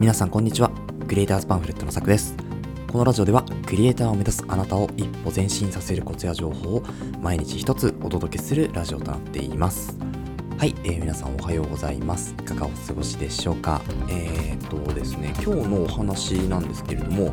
皆さんこんにちは。クリエイターズパンフレットのさくです。このラジオではクリエイターを目指すあなたを一歩前進させるコツや情報を毎日一つお届けするラジオとなっています。はい、えー、皆さんおはようございます。いかがお過ごしでしょうか？えー、っとですね今日のお話なんですけれども、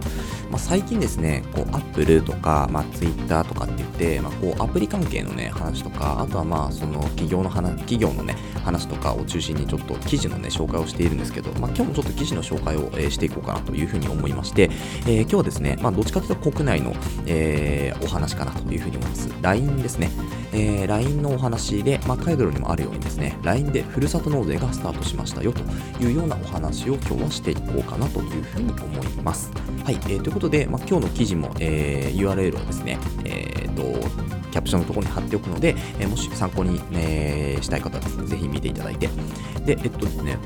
まあ、最近ですねこうアップルとか、まあ、ツイッターとかって言って、まあ、こうアプリ関係のね話とかあとはまあその企業の話企業のね話とかを中心にちょっと記事のね紹介をしているんですけど、まあ、今日もちょっと記事の紹介を、えー、していこうかなというふうに思いまして、えー、今日はですね、まあ、どっちかというと国内の、えー、お話かなというふうに思います。LINE ですね、えー、LINE のお話で、まあ、タイトルにもあるようにですね LINE でふるさと納税がスタートしましたよというようなお話を今日はしていこうかなというふうに思います。はい、えー、ということで、まあ、今日の記事も、えー、URL をですね、えーと、キャプションのところに貼っておくので、えー、もし参考に、えー、したい方はですね、ぜひ見ていただいて。で、えっとですね、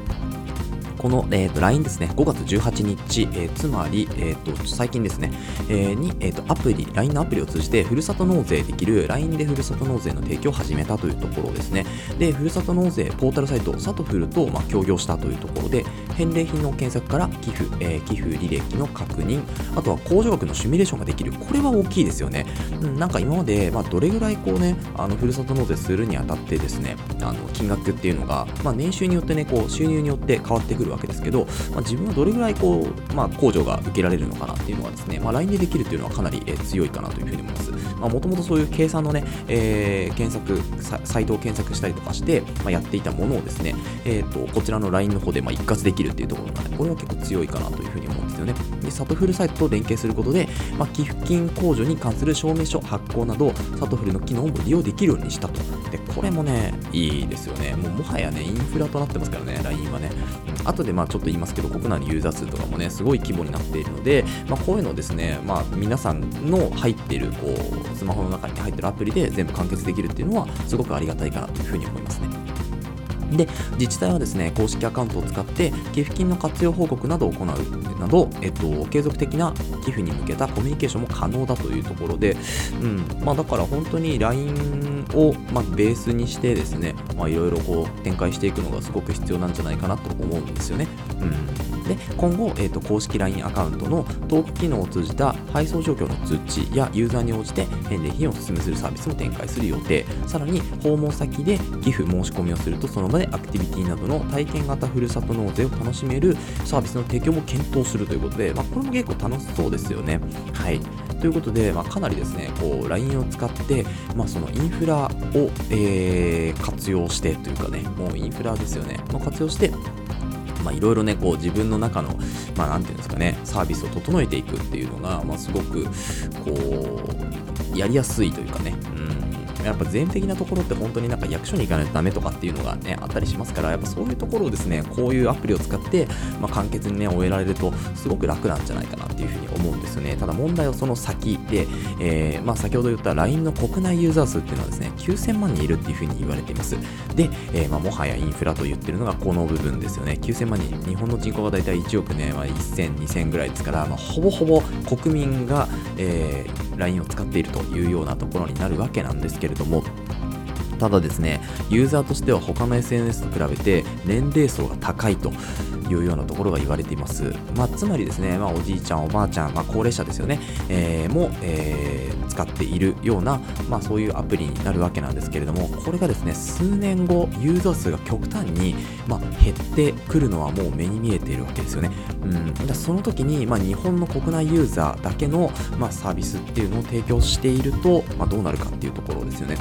この、えーと、LINE ですね、5月18日、えー、つまり、えーと、最近ですね、えー、に、えーと、アプリ、LINE のアプリを通じて、ふるさと納税できる LINE でふるさと納税の提供を始めたというところですね。で、ふるさと納税ポータルサイト、サトフルと、まあ、協業したというところで、返礼品の検索から寄付、えー、寄付履歴の確認、あとは控除額のシミュレーションができる。これは大きいですよね。うん、なんか今まで、まあ、どれぐらいこうね、あのふるさと納税するにあたってですね、あの金額っていうのが、まあ、年収によってね、こう収入によって変わってくるわけですけど、まあ、自分はどれぐらいこう、まあ、控除が受けられるのかなっていうのはですね、まあ、LINE でできるっていうのはかなり、え強いかなというふうに思います。もともとそういう計算のね、えー、検索サ、イトを検索したりとかして、まあ、やっていたものをですね、えーと、こちらの LINE の方でま一括できるっていうところがね、これは結構強いかなというふうに思いますよね。で、サトフルサイトと連携することで、まあ、寄付金控除に関する証明書発行など、サトフルの機能も利用できるようにしたと。で、これもね、いいですよね。もうもはやね、インフラとなってますからね、LINE はね。後でまあちょっと言いますけど、国内のユーザー数とかもね、すごい規模になっているので、まあ、こういうのですね、まあ、皆さんの入ってるこうスマホの中に入ってるアプリで全部完結できるっていうのは、すごくありがたいかなというふうに思いますね。で、自治体はですね、公式アカウントを使って寄付金の活用報告などを行うなど、えっと、継続的な寄付に向けたコミュニケーションも可能だというところで、うん、まあだから本当に LINE を、まあ、ベースにしてですね、まあいろいろこう展開していくのがすごく必要なんじゃないかなと思うんですよね。うんで今後、えーと、公式 LINE アカウントのトーク機能を通じた配送状況の通知やユーザーに応じて返礼品をお勧めするサービスも展開する予定さらに訪問先で寄付申し込みをするとその場でアクティビティなどの体験型ふるさと納税を楽しめるサービスの提供も検討するということで、まあ、これも結構楽しそうですよね。はいということで、まあ、かなりですね、こう、LINE を使って、まあ、そのインフラを、えー、活用してというかね、もうインフラですよね、の活用して、まあ、いろいろね、こう自分の中の、まあ、なんていうんですかね、サービスを整えていくっていうのが、まあ、すごく、こう、やりやすいというかね、やっぱ全的なところって本当になんか役所に行かないとダメとかっていうのがね、あったりしますから、やっぱそういうところをですね、こういうアプリを使って、まあ、簡潔にね、終えられると、すごく楽なんじゃないかなっていうふうに思うんですよね。ただ問題はその先で、えー、まあ、先ほど言った LINE の国内ユーザー数っていうのはですね、9000万人いるっていうふうに言われています。で、えー、まあ、もはやインフラと言ってるのがこの部分ですよね。9000万人、日本の人口が大体1億ね、まあ、1000、2000ぐらいですから、まあ、ほぼほぼ国民が、えー、LINE を使っているというようなところになるわけなんですけどれども、ただですね、ユーザーとしては他の SNS と比べて年齢層が高いというようなところが言われています。まあ、つまりですね、まあ、おじいちゃん、おばあちゃん、まあ、高齢者ですよね、えー、も、えー、使っているような、まあ、そういうアプリになるわけなんですけれども、これがですね、数年後、ユーザー数が極端に、まあ、減ってくるのはもう目に見えているわけですよね。うん、だその時に、まあ、日本の国内ユーザーだけの、まあ、サービスっていうのを提供していると、まあ、どうなるかっていうところですよね。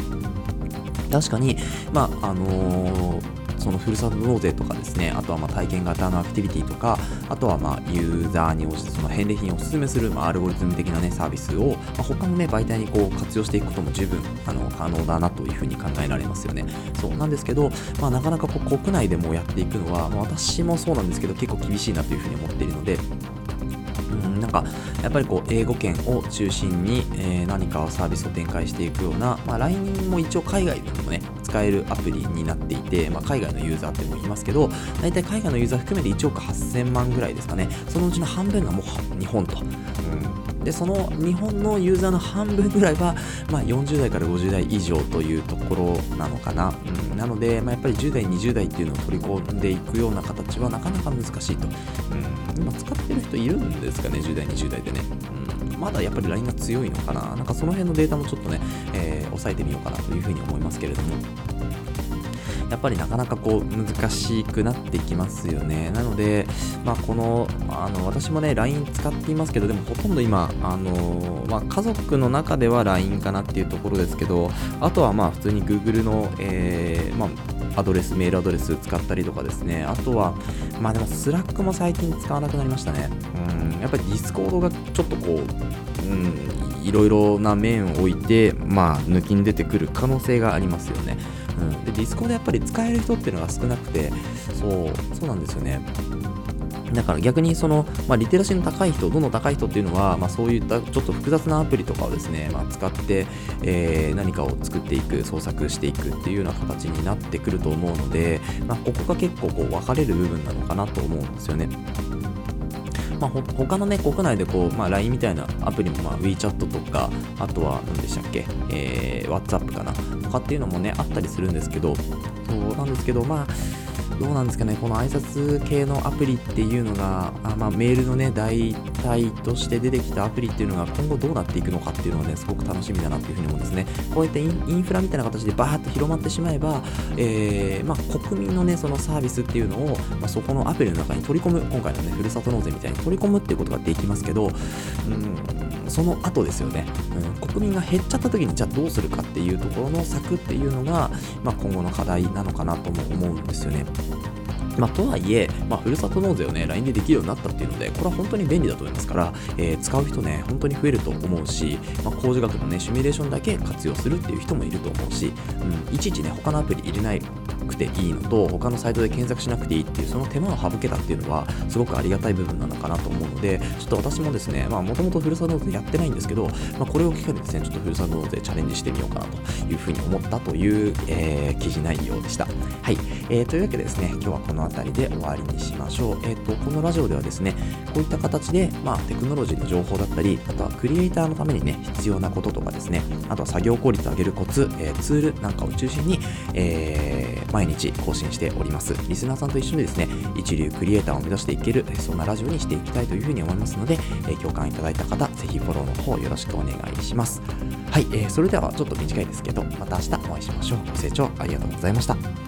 確かに、まああのーそのふるさと納税とかですね、あとはま体験型のアクティビティとか、あとはまユーザーに応じてその返礼品をお勧めする、まあ、アルゴリズム的な、ね、サービスを、まあ、他の、ね、媒体にこう活用していくことも十分あの可能だなというふうに考えられますよね。そうなんですけど、まあ、なかなかこう国内でもやっていくのは、まあ、私もそうなんですけど、結構厳しいなというふうに思っているので、うん、なんかやっぱりこう英語圏を中心に、えー、何かサービスを展開していくような、まあ、LINE も一応海外でもね使えるアプリになっていて、まあ、海外のユーザーっても言いますけど大体海外のユーザー含めて1億8000万ぐらいですかね。そのうちの半分がもう日本と、うん、でその日本のユーザーの半分ぐらいは、まあ、40代から50代以上というところなのかな、うん、なので、まあ、やっぱり10代20代っていうのを取り込んでいくような形はなかなか難しいと、うん、今使ってる人いるんですかね？10代20代で。ね、うん、まだやっぱり LINE が強いのかな。なんかその辺のデータもちょっとね、えー、抑えてみようかなというふうに思いますけれども。やっぱりなかなかこう難しくなってきますよね。なので、まあ、このあの私もね LINE 使っていますけどでもほとんど今あの、まあ、家族の中では LINE かなっていうところですけどあとはまあ普通に Google の、えー、まあ、アドレスメールアドレス使ったりとかですねあとはまあでも Slack も最近使わなくなりましたね。うんやっぱり Discord がちょっとこう、うん、いろいろな面を置いて、まあ、抜きに出てくる可能性がありますよね。うん、でディスコでやっぱり使える人っていうのが少なくてそうそうなんですよねだから逆にその、まあ、リテラシーの高い人、どの高い人っていうのは、まあ、そういったちょっと複雑なアプリとかをですね、まあ、使って、えー、何かを作っていく、創作していくっていうような形になってくると思うので、ま、ここが結構こう分かれる部分なのかなと思うんですよね。まあ、他のね、国内でこう、まあ、LINE みたいなアプリも、まあ、WeChat とか、あとは、何でしたっけ、えー、WhatsApp かな、とかっていうのもね、あったりするんですけど、そうなんですけど、まあ、どうなんですかね、この挨拶系のアプリっていうのが、あまあ、メールのね、代替として出てきたアプリっていうのが今後どうなっていくのかっていうのはね、すごく楽しみだなっていうふうに思うんですね。こうやってインフラみたいな形でバーッと広まってしまえば、えー、まあ、国民のね、そのサービスっていうのを、まあ、そこのアプリの中に取り込む、今回のね、ふるさと納税みたいに取り込むっていうことができますけど、うん、その後ですよね、うん、国民が減っちゃった時にじゃあどうするかっていうところの策っていうのが、まあ、今後の課題なのかなとも思うんですよね。Thank you. まあ、とはいえ、まあ、ふるさと納税をね、LINE でできるようになったっていうので、これは本当に便利だと思いますから、えー、使う人ね、本当に増えると思うし、まあ、工事学のね、シミュレーションだけ活用するっていう人もいると思うし、うん、いちいちね、他のアプリ入れないくていいのと他のサイトで検索しなくていいっていうその手間を省けたっていうのはすごくありがたい部分なのかなと思うのでちょっと私もですねまあもともとふるさと納税やってないんですけど、まあ、これを機会にですねちょっとふるさと納税チャレンジしてみようかなというふうに思ったという、えー、記事内容でした。はい、えー、というわけでですね今日はこの辺りで終わりにしましょうえっ、ー、とこのラジオではですねこういった形でまあテクノロジーの情報だったりあとはクリエイターのためにね必要なこととかですねあとは作業効率を上げるコツ、えー、ツールなんかを中心に、えー、毎日更新しております。リスナーさんと一緒にですね、一流クリエイターを目指していける、そんなラジオにしていきたいというふうに思いますので、え共感いただいた方、ぜひフォローの方よろしくお願いします。はい、えー、それではちょっと短いですけど、また明日お会いしましょう。ご清聴ありがとうございました。